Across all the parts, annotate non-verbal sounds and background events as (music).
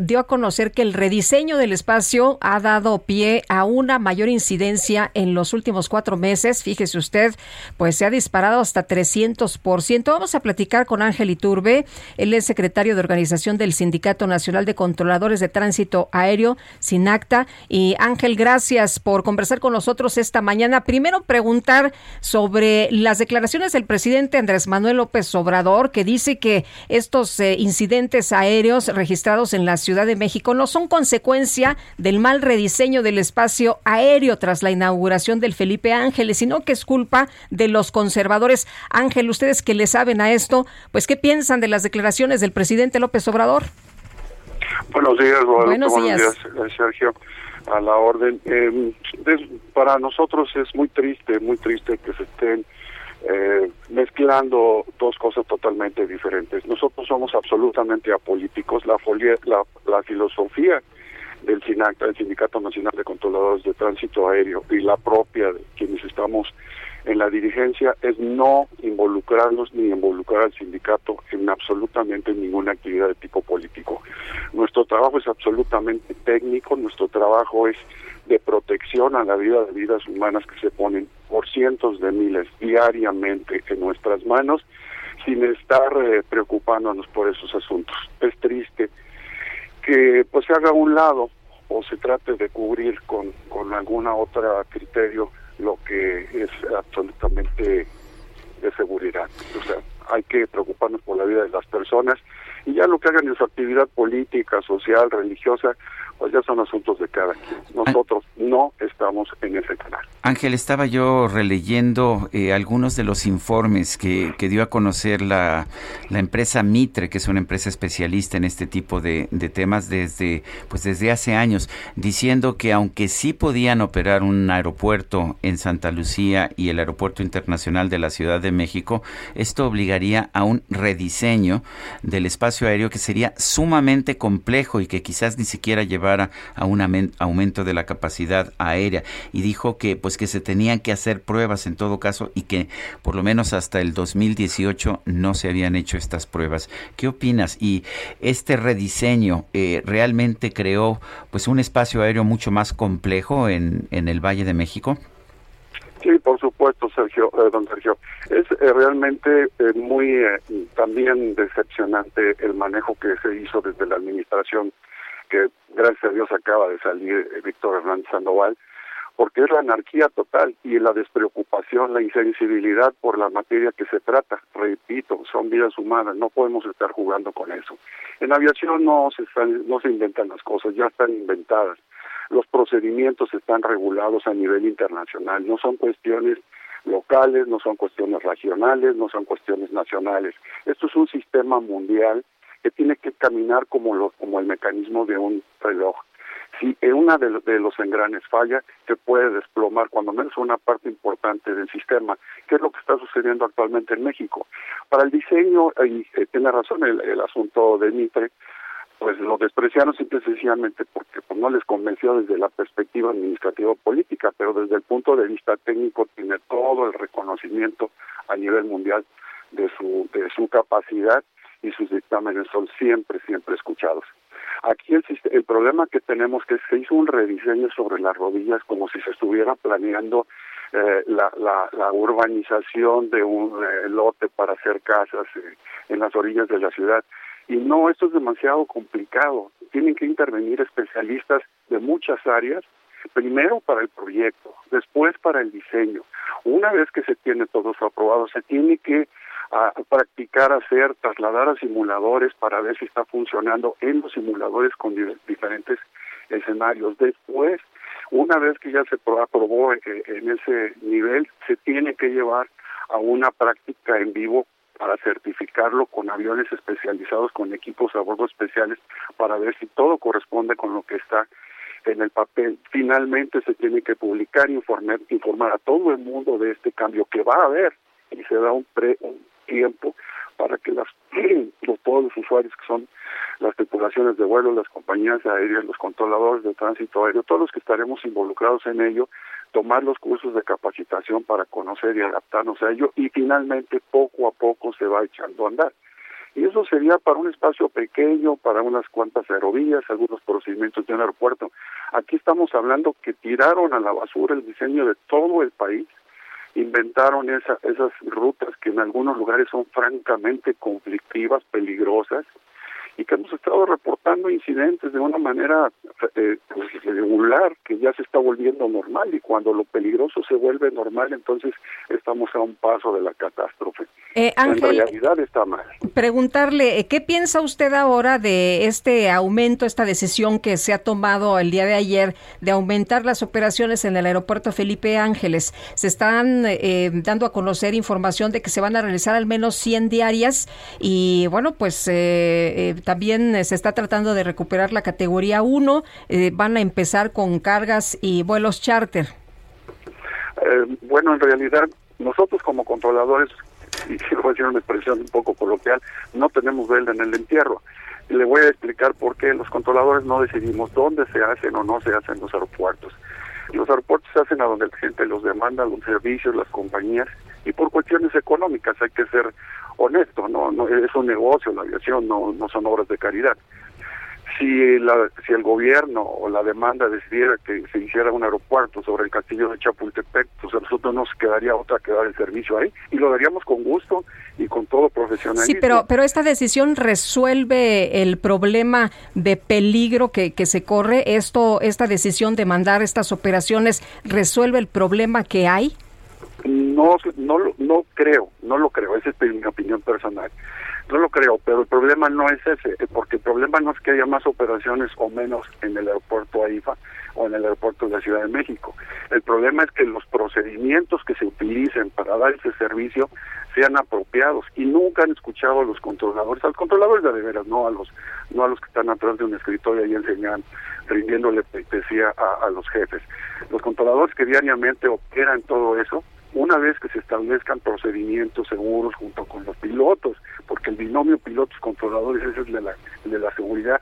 dio a conocer que el rediseño del espacio ha dado pie a una mayor incidencia en los últimos cuatro meses. Fíjese usted, pues se ha disparado hasta 300%. Vamos a platicar con Ángel Iturbe. Él es secretario de organización del Sindicato Nacional de Controladores de Tránsito Aéreo, SINACTA. Y Ángel, gracias por conversar con nosotros esta mañana. Primero preguntar sobre las declaraciones del presidente Andrés Manuel López Obrador, que dice que estos eh, incidentes aéreos registrados en la ciudad Ciudad de México no son consecuencia del mal rediseño del espacio aéreo tras la inauguración del Felipe Ángeles, sino que es culpa de los conservadores. Ángel, ustedes que le saben a esto, pues ¿qué piensan de las declaraciones del presidente López Obrador? Buenos días, Buenos días. eh, Sergio. A la orden. Eh, para nosotros es muy triste, muy triste que se estén eh, mezclando dos cosas totalmente diferentes. Nosotros somos absolutamente apolíticos. La, folia- la, la filosofía del SINACTA, del Sindicato Nacional de Controladores de Tránsito Aéreo, y la propia de quienes estamos en la dirigencia es no involucrarnos ni involucrar al sindicato en absolutamente ninguna actividad de tipo político. Nuestro trabajo es absolutamente técnico, nuestro trabajo es de protección a la vida de vidas humanas que se ponen por cientos de miles diariamente en nuestras manos sin estar eh, preocupándonos por esos asuntos. Es triste que pues se haga a un lado o se trate de cubrir con, con alguna otra criterio lo que es absolutamente de seguridad. O sea, hay que preocuparnos por la vida de las personas y ya lo que hagan en su actividad política, social, religiosa, pues ya son asuntos de cada quien. Nosotros no estamos en ese canal. Ángel, estaba yo releyendo eh, algunos de los informes que, que dio a conocer la, la empresa Mitre, que es una empresa especialista en este tipo de, de temas desde, pues desde hace años, diciendo que aunque sí podían operar un aeropuerto en Santa Lucía y el Aeropuerto Internacional de la Ciudad de México, esto obligaría a un rediseño del espacio aéreo que sería sumamente complejo y que quizás ni siquiera a un aumento de la capacidad aérea. Y dijo que pues que se tenían que hacer pruebas en todo caso y que por lo menos hasta el 2018 no se habían hecho estas pruebas. ¿Qué opinas? Y este rediseño eh, realmente creó pues un espacio aéreo mucho más complejo en, en el Valle de México. Sí, por supuesto, Sergio, eh, don Sergio. Es eh, realmente eh, muy eh, también decepcionante el manejo que se hizo desde la administración, que gracias a Dios acaba de salir eh, Víctor Hernández Sandoval, porque es la anarquía total y la despreocupación, la insensibilidad por la materia que se trata. Repito, son vidas humanas, no podemos estar jugando con eso. En aviación no se, están, no se inventan las cosas, ya están inventadas los procedimientos están regulados a nivel internacional, no son cuestiones locales, no son cuestiones regionales, no son cuestiones nacionales. Esto es un sistema mundial que tiene que caminar como, lo, como el mecanismo de un reloj. Si una de, los engranes falla, se puede desplomar cuando menos una parte importante del sistema, que es lo que está sucediendo actualmente en México. Para el diseño, y eh, tiene razón el, el asunto de Mitre, pues lo despreciaron simple y sencillamente porque pues, no les convenció desde la perspectiva administrativa política, pero desde el punto de vista técnico tiene todo el reconocimiento a nivel mundial de su de su capacidad y sus dictámenes son siempre siempre escuchados. Aquí el, el problema que tenemos que se hizo un rediseño sobre las rodillas como si se estuviera planeando eh, la, la, urbanización de un eh, lote para hacer casas eh, en las orillas de la ciudad. Y no, esto es demasiado complicado. Tienen que intervenir especialistas de muchas áreas, primero para el proyecto, después para el diseño. Una vez que se tiene todo eso aprobado, se tiene que a practicar, hacer, trasladar a simuladores para ver si está funcionando en los simuladores con diferentes escenarios. Después, una vez que ya se aprobó eh, en ese nivel, se tiene que llevar a una práctica en vivo para certificarlo con aviones especializados, con equipos a bordo especiales, para ver si todo corresponde con lo que está en el papel. Finalmente se tiene que publicar, informar, informar a todo el mundo de este cambio que va a haber y se da un, pre, un tiempo para que las, (clears throat) todos los usuarios que son las tripulaciones de vuelo, las compañías aéreas, los controladores de tránsito aéreo, todos los que estaremos involucrados en ello, tomar los cursos de capacitación para conocer y adaptarnos a ello y finalmente poco a poco se va echando a andar. Y eso sería para un espacio pequeño, para unas cuantas aerovías, algunos procedimientos de un aeropuerto. Aquí estamos hablando que tiraron a la basura el diseño de todo el país inventaron esa, esas rutas que en algunos lugares son francamente conflictivas, peligrosas, y que hemos estado reportando incidentes de una manera eh, pues, regular que ya se está volviendo normal y cuando lo peligroso se vuelve normal entonces estamos a un paso de la catástrofe. Eh, en realidad está mal. Preguntarle, eh, ¿qué piensa usted ahora de este aumento, esta decisión que se ha tomado el día de ayer de aumentar las operaciones en el aeropuerto Felipe Ángeles? Se están eh, dando a conocer información de que se van a realizar al menos 100 diarias y bueno, pues eh, también se está tratando de recuperar la categoría 1. Eh, van a empezar con cargas y vuelos charter. Eh, bueno, en realidad, nosotros como controladores, (laughs) y quiero decir una expresión un poco coloquial, no tenemos vela en el entierro. Le voy a explicar por qué los controladores no decidimos dónde se hacen o no se hacen los aeropuertos. Los aeropuertos se hacen a donde la gente los demanda, los servicios, las compañías, y por cuestiones económicas hay que ser honesto, no, no es un negocio la aviación, no, no son obras de caridad. Si, la, si el gobierno o la demanda decidiera que se hiciera un aeropuerto sobre el castillo de Chapultepec, pues a nosotros nos quedaría otra que dar el servicio ahí y lo daríamos con gusto y con todo profesionalismo. Sí, pero, pero esta decisión resuelve el problema de peligro que, que se corre. Esto, esta decisión de mandar estas operaciones resuelve el problema que hay. No, no, no creo, no lo creo, esa es mi opinión personal. No lo creo, pero el problema no es ese, eh, porque el problema no es que haya más operaciones o menos en el aeropuerto AIFA o en el aeropuerto de la Ciudad de México. El problema es que los procedimientos que se utilicen para dar ese servicio sean apropiados y nunca han escuchado a los controladores, a los controladores de, veras, no a los no a los que están atrás de un escritorio y enseñan, rindiéndole pleitesía a, a los jefes. Los controladores que diariamente operan todo eso una vez que se establezcan procedimientos seguros junto con los pilotos, porque el binomio pilotos-controladores es el de la, de la seguridad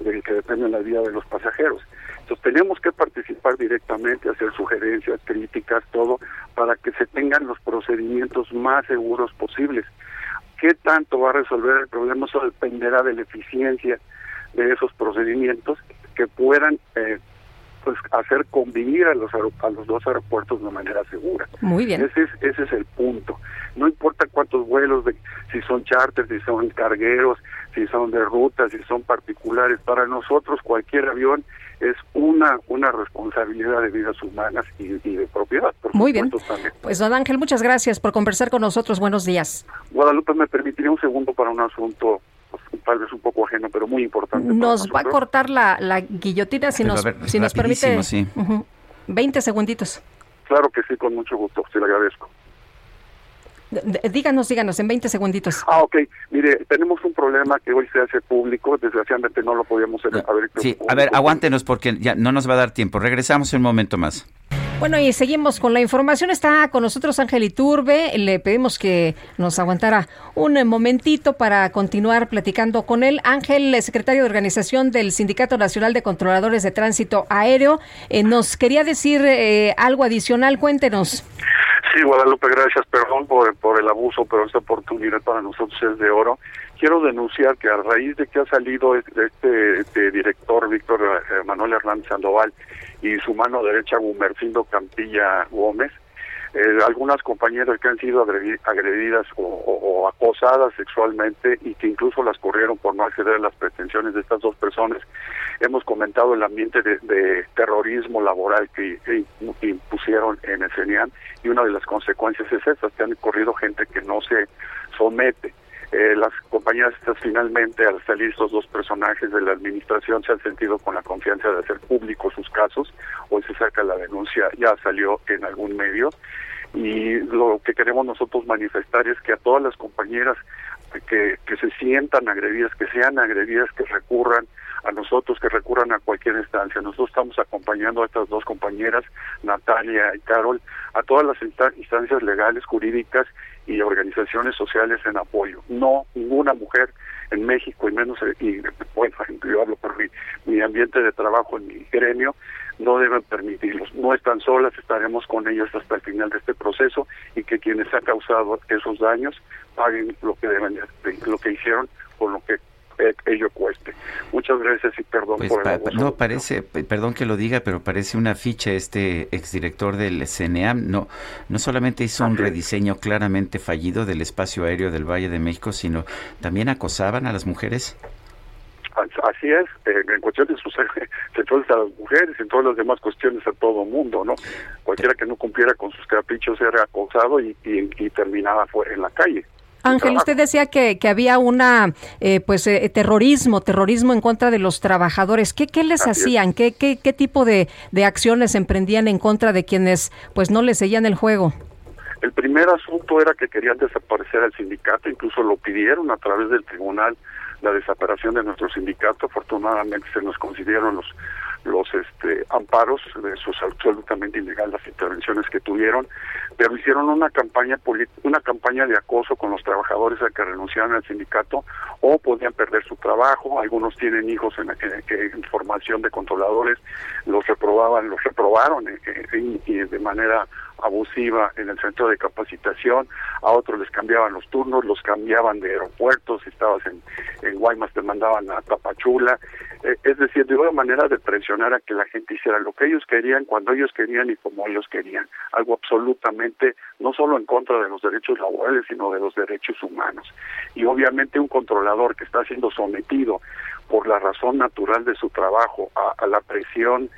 del que depende la vida de los pasajeros. Entonces tenemos que participar directamente, hacer sugerencias, críticas, todo, para que se tengan los procedimientos más seguros posibles. ¿Qué tanto va a resolver el problema? Eso dependerá de la eficiencia de esos procedimientos que puedan eh, pues hacer convivir a los a los dos aeropuertos de manera segura. Muy bien. Ese es ese es el punto. No importa cuántos vuelos de si son charters, si son cargueros, si son de ruta, si son particulares, para nosotros cualquier avión es una una responsabilidad de vidas humanas y, de propiedad. Muy bien. Pues don Ángel, muchas gracias por conversar con nosotros. Buenos días. Guadalupe, me permitiría un segundo para un asunto tal vez un poco ajeno, pero muy importante. Nos va a cortar la, la guillotina si nos, si nos permite. Sí. 20 segunditos. Claro que sí, con mucho gusto, se le agradezco. Díganos, díganos, en 20 segunditos. Ah, ok. Mire, tenemos un problema que hoy se hace público, desgraciadamente no lo podíamos haber Sí, a ver, aguántenos porque ya no nos va a dar tiempo. Regresamos en un momento más. Bueno, y seguimos con la información. Está con nosotros Ángel Iturbe. Le pedimos que nos aguantara un momentito para continuar platicando con él. Ángel, secretario de organización del Sindicato Nacional de Controladores de Tránsito Aéreo, eh, nos quería decir eh, algo adicional. Cuéntenos. Sí, Guadalupe, gracias. Perdón por, por el abuso, pero esta oportunidad para nosotros es de oro quiero denunciar que a raíz de que ha salido este, este director Víctor eh, Manuel Hernández Sandoval y su mano derecha Gumercindo Campilla Gómez, eh, algunas compañeras que han sido agredidas o, acosadas sexualmente y que incluso las corrieron por no acceder a las pretensiones de estas dos personas. Hemos comentado el ambiente de, terrorismo laboral que, impusieron en el CENIAN y una de las consecuencias es esta, que han corrido gente que no se somete. Eh, las compañías finalmente al salir estos dos personajes de la administración se han sentido con la confianza de hacer públicos sus casos hoy se saca la denuncia ya salió en algún medio y lo que queremos nosotros manifestar es que a todas las compañeras que, que se sientan agredidas, que sean agredidas, que recurran a nosotros, que recurran a cualquier instancia. Nosotros estamos acompañando a estas dos compañeras, Natalia y Carol, a todas las instancias legales, jurídicas y organizaciones sociales en apoyo. No, ninguna mujer en México y menos, y bueno, yo hablo por mi, mi ambiente de trabajo en mi gremio, no deben permitirlos. No están solas, estaremos con ellas hasta el final de este proceso y que quienes han causado esos daños paguen lo que deben, lo que hicieron con lo que ello cueste. Muchas gracias y perdón pues por el No, parece, perdón que lo diga, pero parece una ficha este exdirector del CNEAM. No, no solamente hizo un rediseño claramente fallido del espacio aéreo del Valle de México, sino también acosaban a las mujeres. Así es, eh, en cuestiones sexuales (laughs) a las mujeres, en todas las demás cuestiones a todo mundo, ¿no? Cualquiera que no cumpliera con sus caprichos era acosado y, y, terminaba fuera en la calle. Ángel, usted decía que, que había una, eh, pues, eh, terrorismo, terrorismo en contra de los trabajadores. ¿Qué, qué les hacían? ¿Qué, qué, qué tipo de, de acciones emprendían en contra de quienes, pues, no les seguían el juego? El primer asunto era que querían desaparecer al sindicato, incluso lo pidieron a través del tribunal la desaparición de nuestro sindicato. Afortunadamente se nos concedieron los los este, amparos de sus absolutamente ilegales las intervenciones que tuvieron, pero hicieron una campaña una campaña de acoso con los trabajadores a que renunciaran al sindicato o podían perder su trabajo, algunos tienen hijos en, en, formación de controladores, los reprobaban, los reprobaron eh, eh, y de manera abusiva en el centro de capacitación, a otros les cambiaban los turnos, los cambiaban de aeropuertos, si estabas en, en Guaymas te mandaban a Tapachula, eh, es decir, de una manera de presionar a que la gente hiciera lo que ellos querían, cuando ellos querían y como ellos querían, algo absolutamente no solo en contra de los derechos laborales, sino de los derechos humanos. Y obviamente un controlador que está siendo sometido por la razón natural de su trabajo a la presión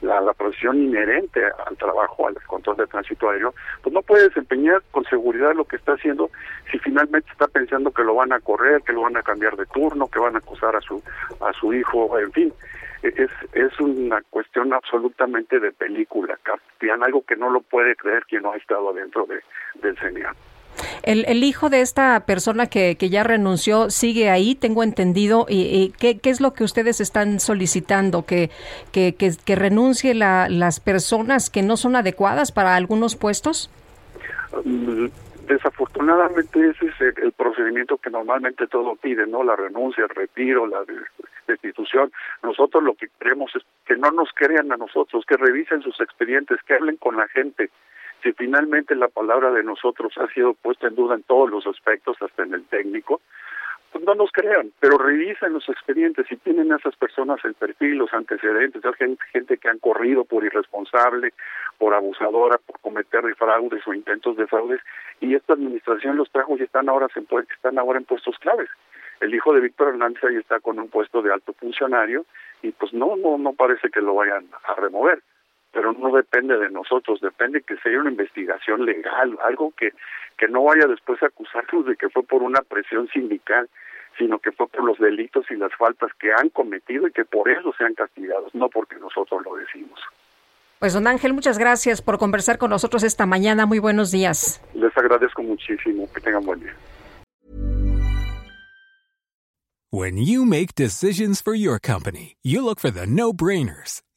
la, la profesión inherente al trabajo, al control de tránsito aéreo, pues no puede desempeñar con seguridad lo que está haciendo si finalmente está pensando que lo van a correr, que lo van a cambiar de turno, que van a acusar a su a su hijo, en fin. E, es, es una cuestión absolutamente de película, Castian, algo que no lo puede creer quien no ha estado dentro de, del CNA. El, el, hijo de esta persona que, que, ya renunció sigue ahí, tengo entendido. ¿Y, qué, es lo que ustedes están solicitando? ¿Que, que, que, renuncie la, las personas que no son adecuadas para algunos puestos? Mm, desafortunadamente ese es el, procedimiento que normalmente todo pide, ¿no? La renuncia, el retiro, la destitución. Nosotros lo que queremos es que no nos crean a nosotros, que revisen sus expedientes, que hablen con la gente, si finalmente la palabra de nosotros ha sido puesta en duda en todos los aspectos, hasta en el técnico, pues no nos crean, pero revisen los expedientes si tienen a esas personas el perfil, los antecedentes, hay gente, que han corrido por irresponsable, por abusadora, por cometer fraudes o intentos de fraudes, y esta administración los trajo y están ahora, están ahora en puestos claves. El hijo de Víctor Hernández ahí está con un puesto de alto funcionario y pues no, no, no parece que lo vayan a remover pero no depende de nosotros, depende que sea una investigación legal, algo que, que no vaya después a acusarnos de que fue por una presión sindical, sino que fue por los delitos y las faltas que han cometido y que por eso sean castigados, no porque nosotros lo decimos. Pues don Ángel, muchas gracias por conversar con nosotros esta mañana. Muy buenos días. Les agradezco muchísimo. Que tengan buen día. When you make decisions for your company, you look for the no-brainers.